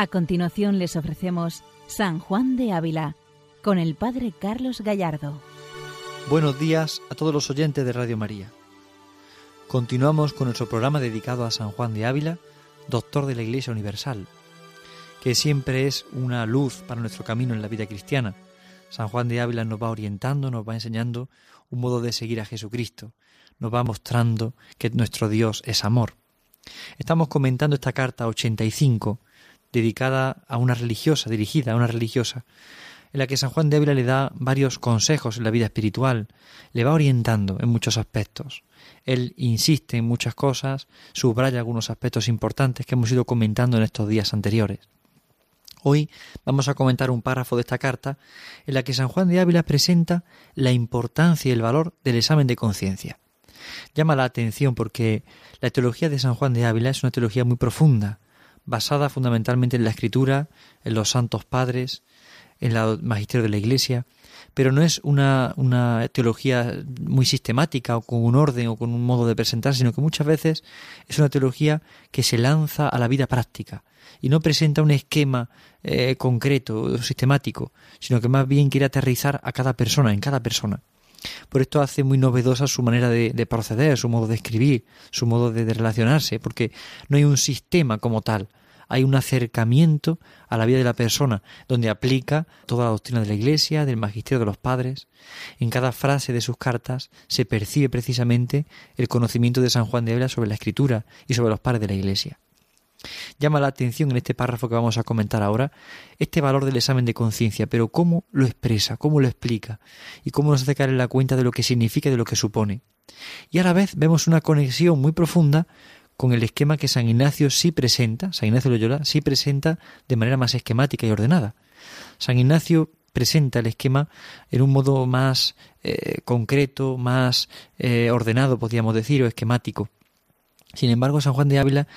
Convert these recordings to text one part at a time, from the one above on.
A continuación les ofrecemos San Juan de Ávila con el Padre Carlos Gallardo. Buenos días a todos los oyentes de Radio María. Continuamos con nuestro programa dedicado a San Juan de Ávila, doctor de la Iglesia Universal, que siempre es una luz para nuestro camino en la vida cristiana. San Juan de Ávila nos va orientando, nos va enseñando un modo de seguir a Jesucristo, nos va mostrando que nuestro Dios es amor. Estamos comentando esta carta 85 dedicada a una religiosa, dirigida a una religiosa, en la que San Juan de Ávila le da varios consejos en la vida espiritual, le va orientando en muchos aspectos. Él insiste en muchas cosas, subraya algunos aspectos importantes que hemos ido comentando en estos días anteriores. Hoy vamos a comentar un párrafo de esta carta en la que San Juan de Ávila presenta la importancia y el valor del examen de conciencia. Llama la atención porque la teología de San Juan de Ávila es una teología muy profunda, basada fundamentalmente en la escritura, en los santos padres, en el magisterio de la Iglesia, pero no es una, una, teología muy sistemática o con un orden o con un modo de presentar, sino que muchas veces es una teología que se lanza a la vida práctica y no presenta un esquema eh, concreto o sistemático, sino que más bien quiere aterrizar a cada persona, en cada persona. Por esto hace muy novedosa su manera de, proceder, su modo de escribir, su modo de, relacionarse, porque no hay un sistema como tal, hay un acercamiento a la vida de la persona, donde aplica toda la doctrina de la Iglesia, del magisterio de los padres. En cada frase de sus cartas se percibe precisamente el conocimiento de San Juan de Ávila sobre la Escritura y sobre los padres de la Iglesia. Llama la atención en este párrafo que vamos a comentar ahora este valor del examen de conciencia, pero cómo lo expresa, cómo lo explica y cómo nos hace caer en la cuenta de lo que significa y de lo que supone. Y a la vez vemos una conexión muy profunda con el esquema que San Ignacio sí presenta, San Ignacio Loyola sí presenta de manera más esquemática y ordenada. San Ignacio presenta el esquema en un modo más eh, concreto, más eh, ordenado, podríamos decir, o esquemático. Sin embargo, San Juan de Ávila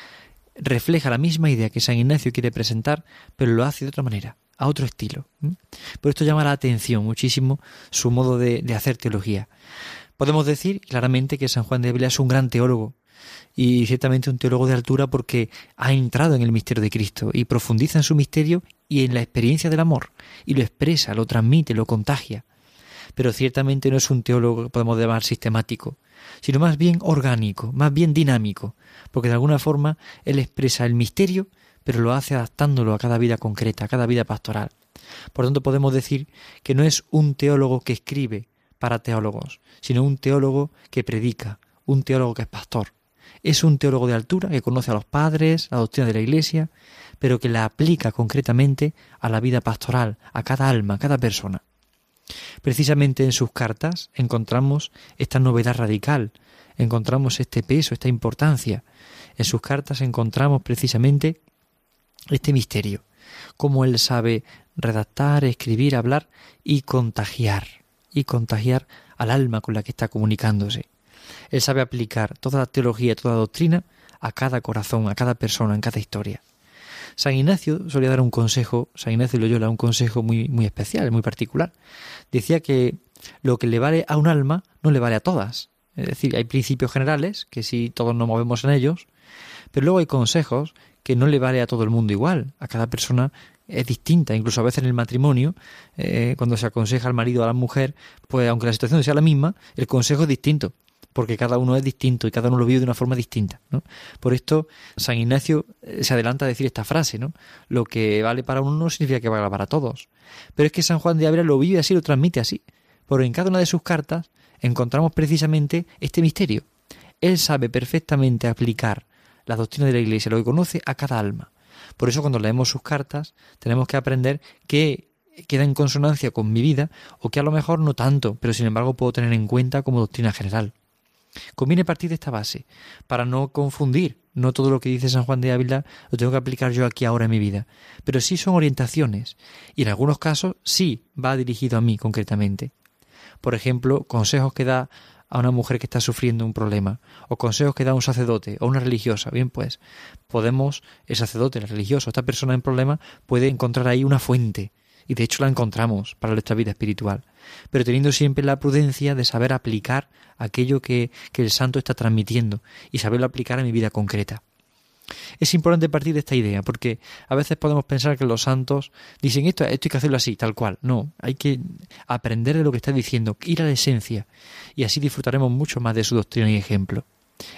refleja la misma idea que San Ignacio quiere presentar, pero lo hace de otra manera, a otro estilo. Por esto llama la atención muchísimo su modo de, hacer teología. Podemos decir claramente que San Juan de Ávila es un gran teólogo, y ciertamente un teólogo de altura porque ha entrado en el misterio de Cristo y profundiza en su misterio y en la experiencia del amor y lo expresa, lo transmite, lo contagia. Pero ciertamente no es un teólogo que podemos llamar sistemático, sino más bien orgánico, más bien dinámico, porque de alguna forma él expresa el misterio, pero lo hace adaptándolo a cada vida concreta, a cada vida pastoral. Por tanto, podemos decir que no es un teólogo que escribe para teólogos, sino un teólogo que predica, un teólogo que es pastor. Es un teólogo de altura que conoce a los padres, la doctrina de la Iglesia, pero que la aplica concretamente a la vida pastoral, a cada alma, a cada persona. Precisamente en sus cartas encontramos esta novedad radical, encontramos este peso, esta importancia. En sus cartas encontramos precisamente este misterio, cómo él sabe redactar, escribir, hablar y contagiar, y contagiar al alma con la que está comunicándose. Él sabe aplicar toda la teología, toda la doctrina a cada corazón, a cada persona, en cada historia. San Ignacio solía dar un consejo, San Ignacio Loyola, un consejo muy, muy especial, muy particular. Decía que lo que le vale a un alma no le vale a todas. Es decir, hay principios generales que si todos nos movemos en ellos, pero luego hay consejos que no le vale a todo el mundo igual. A cada persona es distinta. Incluso a veces en el matrimonio, eh, cuando se aconseja al marido o a la mujer, pues aunque la situación sea la misma, el consejo es distinto porque cada uno es distinto y cada uno lo vive de una forma distinta. ¿no? Por esto, San Ignacio eh, se adelanta a decir esta frase, ¿no? Lo que vale para uno no significa que valga para todos. Pero es que San Juan de Ávila lo vive así, lo transmite así. Porque en cada una de sus cartas encontramos precisamente este misterio. Él sabe perfectamente aplicar la doctrina de la Iglesia, lo que conoce a cada alma. Por eso cuando leemos sus cartas tenemos que aprender que queda en consonancia con mi vida o que a lo mejor no tanto, pero sin embargo puedo tener en cuenta como doctrina general. Conviene partir de esta base, para no confundir. No todo lo que dice San Juan de Ávila lo tengo que aplicar yo aquí ahora en mi vida, pero sí son orientaciones, y en algunos casos sí va dirigido a mí concretamente. Por ejemplo, consejos que da a una mujer que está sufriendo un problema, o consejos que da un sacerdote o una religiosa. Bien, pues podemos, el sacerdote, el religioso, esta persona en problema, puede encontrar ahí una fuente, y de hecho la encontramos para nuestra vida espiritual, pero teniendo siempre la prudencia de saber aplicar aquello que, que el santo está transmitiendo y saberlo aplicar a mi vida concreta. Es importante partir de esta idea, porque a veces podemos pensar que los santos dicen esto, esto hay que hacerlo así, tal cual. No, hay que aprender de lo que está diciendo, ir a la esencia, y así disfrutaremos mucho más de su doctrina y ejemplo.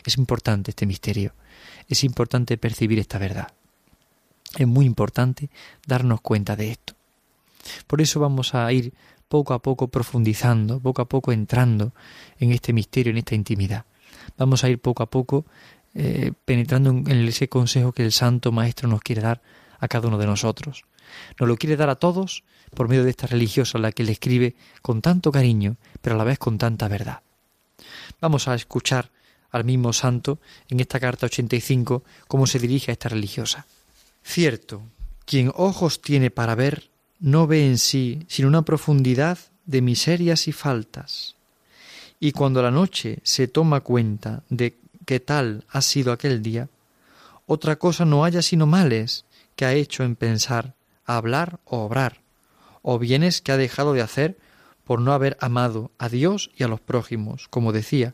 Es importante este misterio, es importante percibir esta verdad. Es muy importante darnos cuenta de esto. Por eso vamos a ir poco a poco profundizando, poco a poco entrando en este misterio, en esta intimidad. Vamos a ir poco a poco eh, penetrando en ese consejo que el Santo Maestro nos quiere dar a cada uno de nosotros. Nos lo quiere dar a todos por medio de esta religiosa a la que le escribe con tanto cariño, pero a la vez con tanta verdad. Vamos a escuchar al mismo santo en esta carta 85 cómo se dirige a esta religiosa. Cierto, quien ojos tiene para ver no ve en sí sino una profundidad de miserias y faltas. Y cuando la noche se toma cuenta de que tal ha sido aquel día, otra cosa no haya sino males que ha hecho en pensar, hablar o obrar, o bienes que ha dejado de hacer por no haber amado a Dios y a los prójimos, como decía,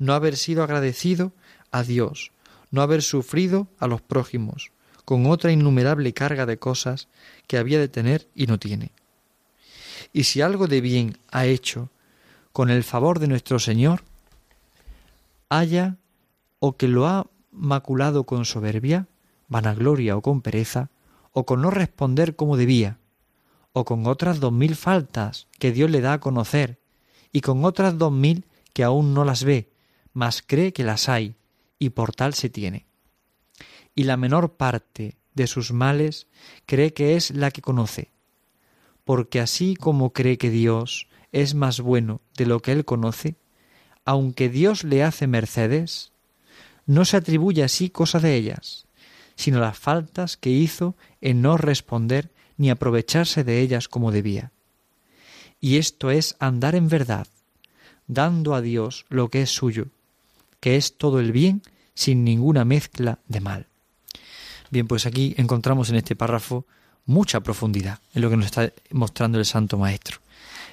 no haber sido agradecido a Dios, no haber sufrido a los prójimos, con otra innumerable carga de cosas que había de tener y no tiene. Y si algo de bien ha hecho con el favor de nuestro Señor, haya o que lo ha maculado con soberbia, vanagloria o con pereza, o con no responder como debía, o con otras dos mil faltas que Dios le da a conocer, y con otras dos mil que aún no las ve, mas cree que las hay, y por tal se tiene. Y la menor parte de sus males cree que es la que conoce, porque así como cree que Dios es más bueno de lo que él conoce, aunque Dios le hace mercedes, no se atribuye así cosa de ellas, sino las faltas que hizo en no responder ni aprovecharse de ellas como debía. Y esto es andar en verdad, dando a Dios lo que es suyo, que es todo el bien sin ninguna mezcla de mal. Bien, pues aquí encontramos en este párrafo mucha profundidad en lo que nos está mostrando el Santo Maestro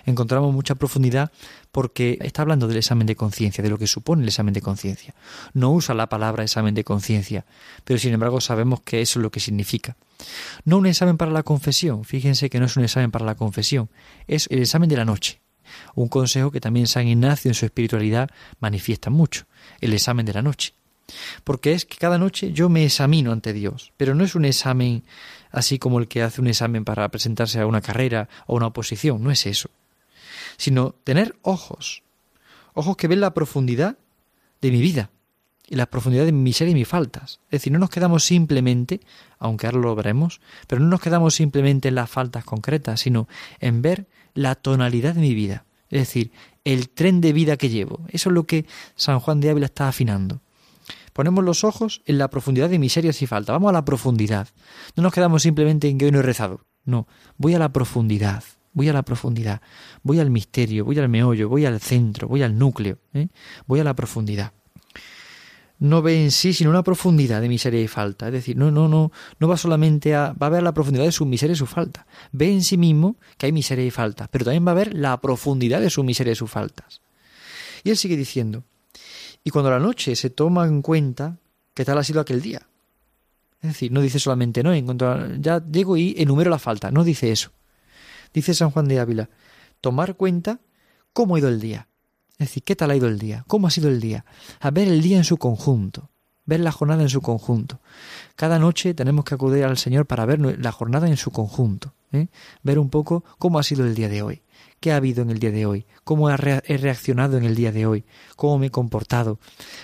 encontramos mucha profundidad porque está hablando del examen de conciencia, de lo que supone el examen de conciencia. No usa la palabra examen de conciencia, pero sin embargo sabemos que eso es lo que significa. No un examen para la confesión, fíjense que no es un examen para la confesión, es el examen de la noche. Un consejo que también San Ignacio en su espiritualidad manifiesta mucho, el examen de la noche. Porque es que cada noche yo me examino ante Dios, pero no es un examen así como el que hace un examen para presentarse a una carrera o una oposición, no es eso sino tener ojos, ojos que ven la profundidad de mi vida y la profundidad de mi miseria y mis faltas. Es decir, no nos quedamos simplemente, aunque ahora lo veremos, pero no nos quedamos simplemente en las faltas concretas, sino en ver la tonalidad de mi vida, es decir, el tren de vida que llevo. Eso es lo que San Juan de Ávila está afinando. Ponemos los ojos en la profundidad de miserias y faltas. Vamos a la profundidad. No nos quedamos simplemente en que hoy no he rezado. No, voy a la profundidad voy a la profundidad, voy al misterio, voy al meollo, voy al centro, voy al núcleo, ¿eh? voy a la profundidad. No ve en sí sino una profundidad de miseria y falta, es decir, no, no, no, no va solamente a, va a ver la profundidad de su miseria y su falta, ve en sí mismo que hay miseria y falta, pero también va a ver la profundidad de su miseria y sus faltas. Y él sigue diciendo, y cuando la noche se toma en cuenta qué tal ha sido aquel día, es decir, no dice solamente no, en cuanto ya llego y enumero la falta, no dice eso. Dice San Juan de Ávila, tomar cuenta cómo ha ido el día. Es decir, ¿qué tal ha ido el día? ¿Cómo ha sido el día? A ver el día en su conjunto, ver la jornada en su conjunto. Cada noche tenemos que acudir al Señor para ver la jornada en su conjunto, ¿eh? ver un poco cómo ha sido el día de hoy qué ha habido en el día de hoy, cómo he reaccionado en el día de hoy, cómo me he comportado.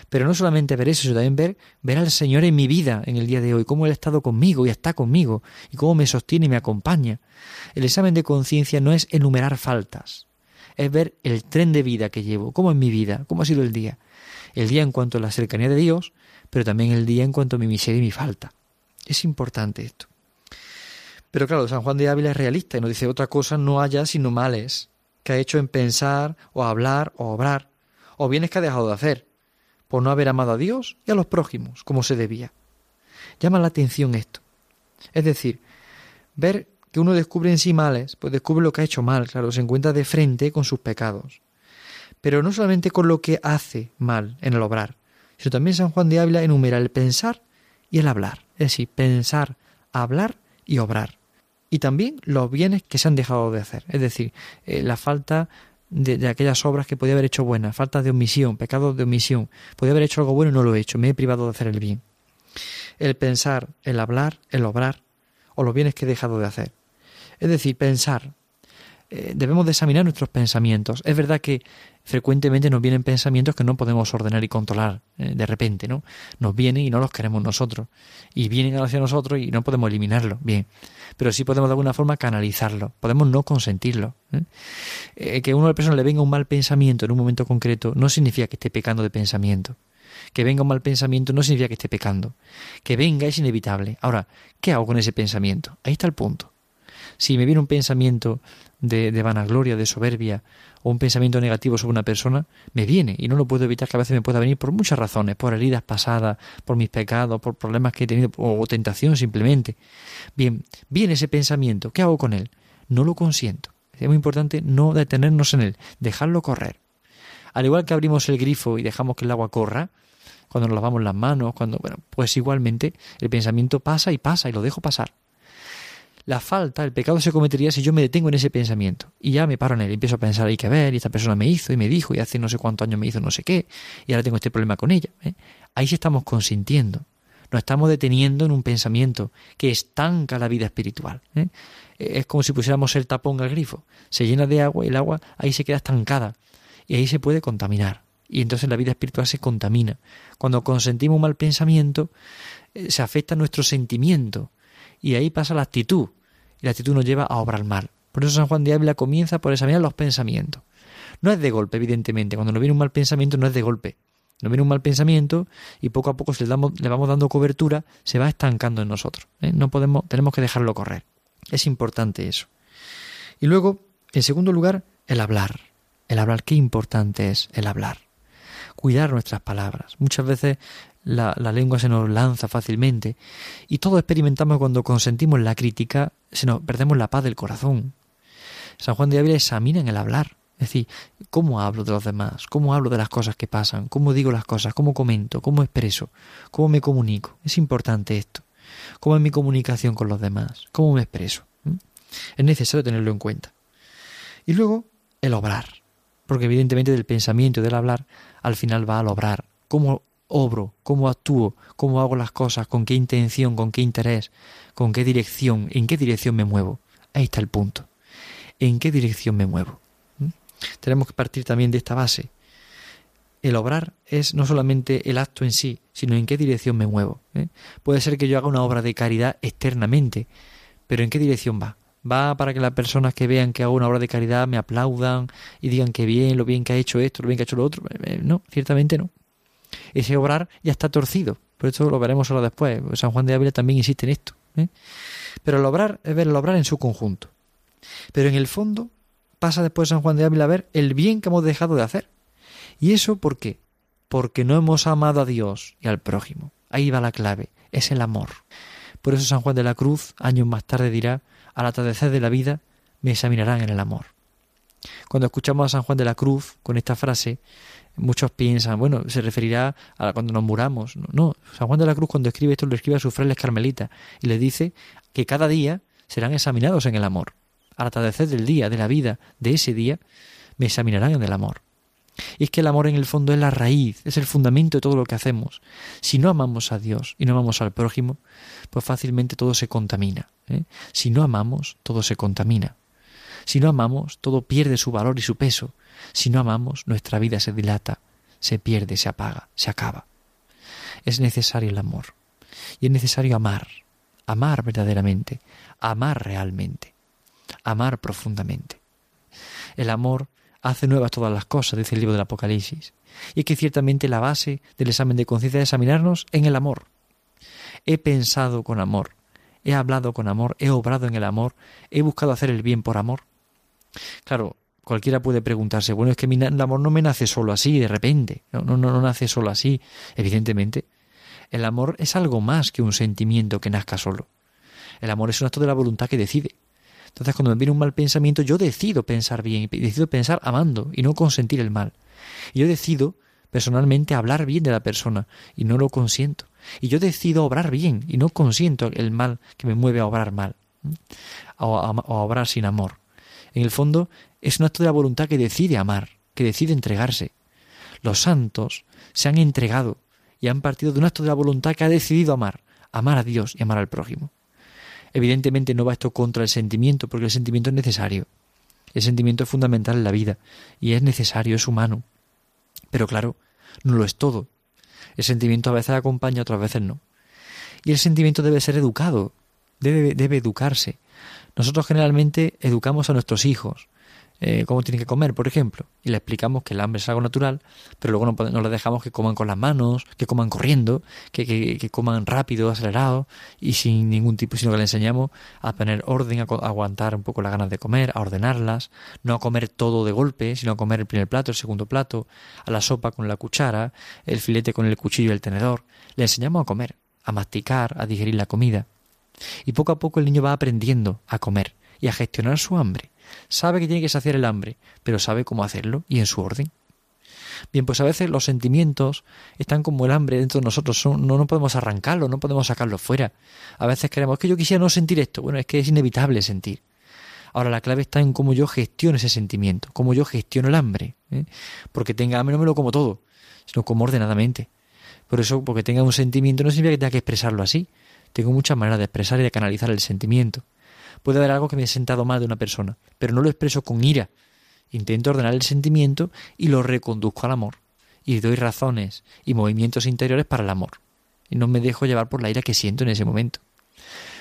Pero no solamente ver eso, sino también ver, ver al Señor en mi vida en el día de hoy, cómo Él ha estado conmigo y está conmigo, y cómo me sostiene y me acompaña. El examen de conciencia no es enumerar faltas, es ver el tren de vida que llevo, cómo es mi vida, cómo ha sido el día. El día en cuanto a la cercanía de Dios, pero también el día en cuanto a mi miseria y mi falta. Es importante esto. Pero claro, San Juan de Ávila es realista y nos dice otra cosa no haya sino males que ha hecho en pensar o hablar o obrar, o bienes que ha dejado de hacer, por no haber amado a Dios y a los prójimos como se debía. Llama la atención esto. Es decir, ver que uno descubre en sí males, pues descubre lo que ha hecho mal, claro, se encuentra de frente con sus pecados. Pero no solamente con lo que hace mal en el obrar, sino también San Juan de Ávila enumera el pensar y el hablar. Es decir, pensar, hablar y obrar. Y también los bienes que se han dejado de hacer. Es decir, eh, la falta de, aquellas obras que podía haber hecho buenas, falta de omisión, pecado de omisión. Podía haber hecho algo bueno y no lo he hecho, me he privado de hacer el bien. El pensar, el hablar, el obrar, o los bienes que he dejado de hacer. Es decir, pensar, eh, debemos de examinar nuestros pensamientos. Es verdad que frecuentemente nos vienen pensamientos que no podemos ordenar y controlar eh, de repente, ¿no? Nos vienen y no los queremos nosotros. Y vienen hacia nosotros y no podemos eliminarlos. Bien. Pero sí podemos de alguna forma canalizarlo. Podemos no consentirlo. ¿eh? que a una persona le venga un mal pensamiento en un momento concreto no significa que esté pecando de pensamiento. Que venga un mal pensamiento no significa que esté pecando. Que venga es inevitable. Ahora, ¿qué hago con ese pensamiento? Ahí está el punto. Si me viene un pensamiento de, vanagloria, de soberbia, o un pensamiento negativo sobre una persona, me viene y no lo puedo evitar que a veces me pueda venir por muchas razones, por heridas pasadas, por mis pecados, por problemas que he tenido, o tentación simplemente. Bien, viene ese pensamiento, ¿qué hago con él? No lo consiento. Es muy importante no detenernos en él, dejarlo correr. Al igual que abrimos el grifo y dejamos que el agua corra, cuando nos lavamos las manos, cuando, bueno, pues igualmente el pensamiento pasa y pasa y lo dejo pasar. La falta, el pecado se cometería si yo me detengo en ese pensamiento y ya me paro en él empiezo a pensar, hay que ver, y esta persona me hizo y me dijo y hace no sé cuántos años me hizo no sé qué y ahora tengo este problema con ella. ¿eh? Ahí sí estamos consintiendo, nos estamos deteniendo en un pensamiento que estanca la vida espiritual. ¿eh? Es como si pusiéramos el tapón al grifo, se llena de agua y el agua ahí se queda estancada y ahí se puede contaminar. Y entonces la vida espiritual se contamina. Cuando consentimos un mal pensamiento, eh, se afecta nuestro sentimiento, y ahí pasa la actitud, y la actitud nos lleva a obrar mal. Por eso San Juan de Ávila comienza por examinar los pensamientos. No es de golpe, evidentemente. Cuando nos viene un mal pensamiento no es de golpe. Nos viene un mal pensamiento y poco a poco si le, damos, le vamos dando cobertura, se va estancando en nosotros. ¿eh? No podemos, tenemos que dejarlo correr. Es importante eso. Y luego, en segundo lugar, el hablar. El hablar, qué importante es el hablar. Cuidar nuestras palabras. Muchas veces la, lengua se nos lanza fácilmente y todos experimentamos cuando consentimos la crítica, se nos perdemos la paz del corazón. San Juan de Ávila examina en el hablar, es decir, cómo hablo de los demás, cómo hablo de las cosas que pasan, cómo digo las cosas, cómo comento, cómo expreso, cómo me comunico. Es importante esto. Cómo es mi comunicación con los demás, cómo me expreso. Es necesario tenerlo en cuenta. Y luego, el obrar. Porque evidentemente del pensamiento y del hablar, al final va al obrar. Cómo obro, cómo actúo, cómo hago las cosas, con qué intención, con qué interés, con qué dirección, en qué dirección me muevo. Ahí está el punto. ¿En qué dirección me muevo? ¿Mm? Tenemos que partir también de esta base. El obrar es no solamente el acto en sí, sino en qué dirección me muevo. ¿eh? Puede ser que yo haga una obra de caridad externamente, pero ¿en qué dirección va? ¿Va para que las personas que vean que hago una obra de caridad me aplaudan y digan que bien, lo bien que ha hecho esto, lo bien que ha hecho lo otro? Eh, eh, no, ciertamente no ese obrar ya está torcido. Por esto lo veremos solo después. San Juan de Ávila también insiste en esto. ¿eh? Pero el obrar es ver el obrar en su conjunto. Pero en el fondo pasa después San Juan de Ávila a ver el bien que hemos dejado de hacer. ¿Y eso por qué? Porque no hemos amado a Dios y al prójimo. Ahí va la clave, es el amor. Por eso San Juan de la Cruz, años más tarde, dirá, al atardecer de la vida, me examinarán en el amor. Cuando escuchamos a San Juan de la Cruz con esta frase, Muchos piensan, bueno, se referirá a cuando nos muramos. No, San Juan de la Cruz cuando escribe esto lo escribe a sus frailes carmelitas y le dice que cada día serán examinados en el amor. Al atardecer del día, de la vida, de ese día, me examinarán en el amor. Y es que el amor en el fondo es la raíz, es el fundamento de todo lo que hacemos. Si no amamos a Dios y no amamos al prójimo, pues fácilmente todo se contamina. ¿eh? Si no amamos, todo se contamina. Si no amamos, todo pierde su valor y su peso. Si no amamos, nuestra vida se dilata, se pierde, se apaga, se acaba. Es necesario el amor. Y es necesario amar, amar verdaderamente, amar realmente, amar profundamente. El amor hace nuevas todas las cosas, dice el libro del Apocalipsis. Y es que ciertamente la base del examen de conciencia es examinarnos en el amor. He pensado con amor, he hablado con amor, he obrado en el amor, he buscado hacer el bien por amor. Claro, cualquiera puede preguntarse, bueno, es que el amor no me nace solo así, de repente, no, no, no, nace solo así. Evidentemente, el amor es algo más que un sentimiento que nazca solo. El amor es un acto de la voluntad que decide. Entonces, cuando me viene un mal pensamiento, yo decido pensar bien, y decido pensar amando y no consentir el mal. Y yo decido personalmente hablar bien de la persona y no lo consiento. Y yo decido obrar bien y no consiento el mal que me mueve a obrar mal o a, obrar sin amor. En el fondo es un acto de la voluntad que decide amar, que decide entregarse. Los santos se han entregado y han partido de un acto de la voluntad que ha decidido amar, amar a Dios y amar al prójimo. Evidentemente no va esto contra el sentimiento, porque el sentimiento es necesario. El sentimiento es fundamental en la vida y es necesario, es humano. Pero claro, no lo es todo. El sentimiento a veces acompaña, otras veces no. Y el sentimiento debe ser educado, debe, debe educarse. Nosotros generalmente educamos a nuestros hijos, eh, cómo tienen que comer, por ejemplo, y le explicamos que el hambre es algo natural, pero luego no, no les dejamos que coman con las manos, que coman corriendo, que, que, coman rápido, acelerado, y sin ningún tipo, sino que le enseñamos a poner orden, a, aguantar un poco las ganas de comer, a ordenarlas, no a comer todo de golpe, sino a comer el primer plato, el segundo plato, a la sopa con la cuchara, el filete con el cuchillo y el tenedor. Le enseñamos a comer, a masticar, a digerir la comida. Y poco a poco el niño va aprendiendo a comer y a gestionar su hambre Sabe que tiene que saciar el hambre, pero sabe cómo hacerlo y en su orden. Bien, pues a veces los sentimientos están como el hambre dentro de nosotros, no, no podemos arrancarlo, no podemos sacarlo fuera. A veces queremos que yo quisiera no sentir esto, bueno, es que es inevitable sentir. Ahora la clave está en cómo yo gestiono ese sentimiento, cómo yo gestiono el hambre. ¿eh? Porque tenga hambre no me lo como todo, sino como ordenadamente. Por eso, porque tenga un sentimiento no significa que tenga que expresarlo así. Tengo muchas maneras de expresar y de canalizar el sentimiento. Puede haber algo que me ha sentado mal de una persona, pero no lo expreso con ira. Intento ordenar el sentimiento y lo reconduzco al amor. Y doy razones y movimientos interiores para el amor. Y no me dejo llevar por la ira que siento en ese momento.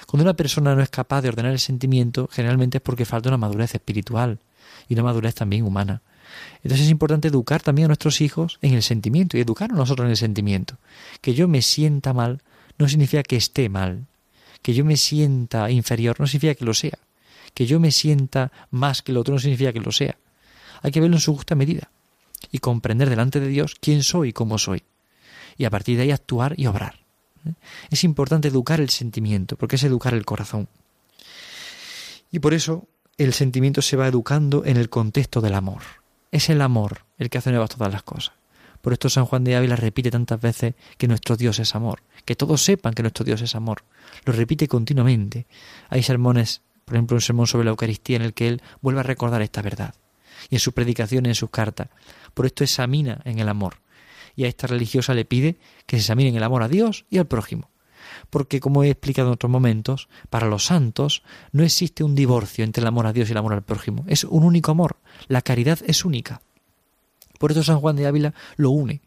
Cuando una persona no es capaz de ordenar el sentimiento, generalmente es porque falta una madurez espiritual y una madurez también humana. Entonces es importante educar también a nuestros hijos en el sentimiento y educar a nosotros en el sentimiento. Que yo me sienta mal no significa que esté mal, que yo me sienta inferior no significa que lo sea. Que yo me sienta más que el otro no significa que lo sea. Hay que verlo en su justa medida y comprender delante de Dios quién soy y cómo soy. Y a partir de ahí actuar y obrar. ¿eh? Es importante educar el sentimiento, porque es educar el corazón. Y por eso el sentimiento se va educando en el contexto del amor. Es el amor el que hace nuevas todas las cosas. Por esto San Juan de Ávila repite tantas veces que nuestro Dios es amor, que todos sepan que nuestro Dios es amor. Lo repite continuamente. Hay sermones, por ejemplo, un sermón sobre la Eucaristía en el que él vuelve a recordar esta verdad. Y en sus predicaciones, en sus cartas. Por esto examina en el amor. Y a esta religiosa le pide que se examine el amor a Dios y al prójimo. Porque, como he explicado en otros momentos, para los santos no existe un divorcio entre el amor a Dios y el amor al prójimo. Es un único amor. La caridad es única. Por eso San Juan de Ávila lo une,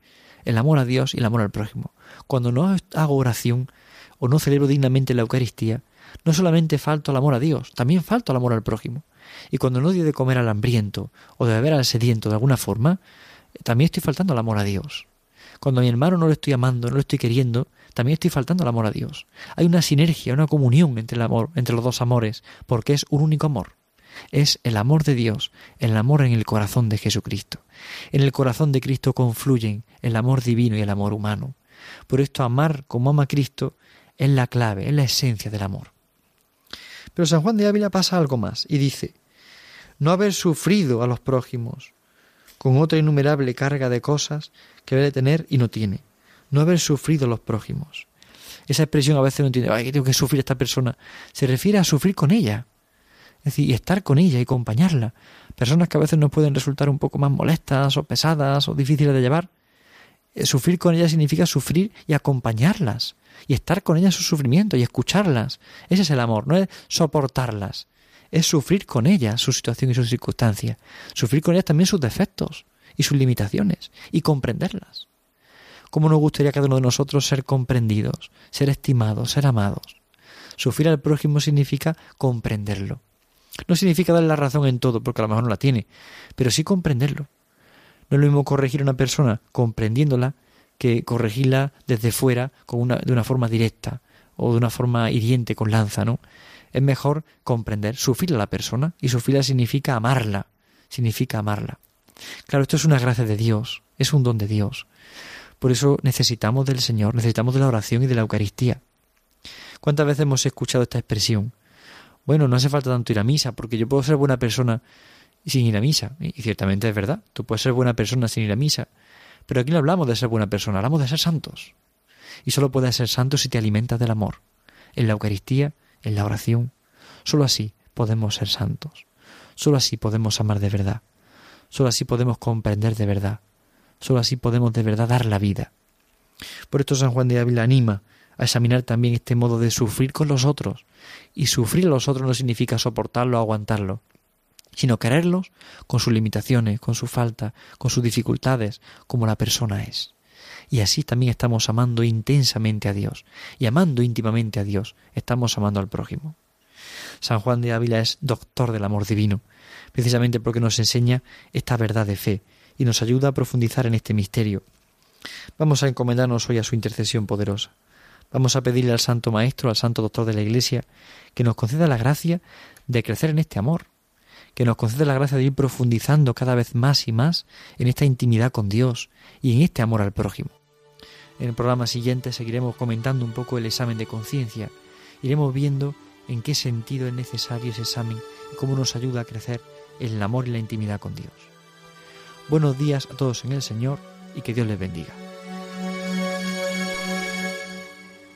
el amor a Dios y el amor al prójimo. Cuando no hago oración o no celebro dignamente la Eucaristía, no solamente falto al amor a Dios, también falto al amor al prójimo. Y cuando no doy de comer al hambriento o de beber al sediento de alguna forma, también estoy faltando al amor a Dios. Cuando a mi hermano no lo estoy amando, no lo estoy queriendo, también estoy faltando al amor a Dios. Hay una sinergia, una comunión entre el amor, entre los dos amores, porque es un único amor es el amor de Dios, el amor en el corazón de Jesucristo. En el corazón de Cristo confluyen el amor divino y el amor humano. Por esto amar como ama Cristo es la clave, es la esencia del amor. Pero San Juan de Ávila pasa algo más y dice, no haber sufrido a los prójimos con otra innumerable carga de cosas que debe tener y no tiene. No haber sufrido a los prójimos. Esa expresión a veces no entiende, ay, tengo que sufrir a esta persona. Se refiere a sufrir con ella, es decir, y estar con ella y acompañarla. Personas que a veces nos pueden resultar un poco más molestas o pesadas o difíciles de llevar. Eh, sufrir con ellas significa sufrir y acompañarlas. Y estar con ellas en su sufrimiento y escucharlas. Ese es el amor, no es soportarlas. Es sufrir con ellas su situación y sus circunstancias. Sufrir con ellas también sus defectos y sus limitaciones y comprenderlas. ¿Cómo nos gustaría cada uno de nosotros ser comprendidos, ser estimados, ser amados? Sufrir al prójimo significa comprenderlo, no significa darle la razón en todo, porque a lo mejor no la tiene, pero sí comprenderlo. No es lo mismo corregir a una persona comprendiéndola que corregirla desde fuera con una, de una forma directa o de una forma hiriente con lanza, ¿no? Es mejor comprender, sufrir a la persona y sufrirla significa amarla, significa amarla. Claro, esto es una gracia de Dios, es un don de Dios. Por eso necesitamos del Señor, necesitamos de la oración y de la Eucaristía. ¿Cuántas veces hemos escuchado esta expresión? Bueno, no hace falta tanto ir a misa, porque yo puedo ser buena persona sin ir a misa. Y ciertamente es verdad, tú puedes ser buena persona sin ir a misa. Pero aquí no hablamos de ser buena persona, hablamos de ser santos. Y solo puedes ser santo si te alimentas del amor, en la Eucaristía, en la oración. Solo así podemos ser santos. Solo así podemos amar de verdad. Solo así podemos comprender de verdad. Solo así podemos de verdad dar la vida. Por esto San Juan de Ávila anima a examinar también este modo de sufrir con los otros. Y sufrir a los otros no significa soportarlo o aguantarlo, sino quererlos con sus limitaciones, con su falta, con sus dificultades, como la persona es. Y así también estamos amando intensamente a Dios. Y amando íntimamente a Dios, estamos amando al prójimo. San Juan de Ávila es doctor del amor divino, precisamente porque nos enseña esta verdad de fe y nos ayuda a profundizar en este misterio. Vamos a encomendarnos hoy a su intercesión poderosa. Vamos a pedirle al Santo Maestro, al Santo Doctor de la Iglesia, que nos conceda la gracia de crecer en este amor, que nos conceda la gracia de ir profundizando cada vez más y más en esta intimidad con Dios y en este amor al prójimo. En el programa siguiente seguiremos comentando un poco el examen de conciencia. Iremos viendo en qué sentido es necesario ese examen y cómo nos ayuda a crecer en el amor y la intimidad con Dios. Buenos días a todos en el Señor y que Dios les bendiga.